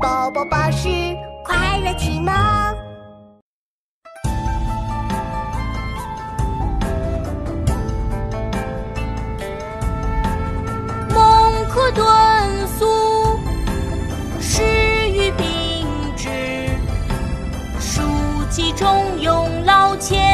宝宝巴士快乐启蒙。孟轲敦粟，诗与秉之，书记中庸老千。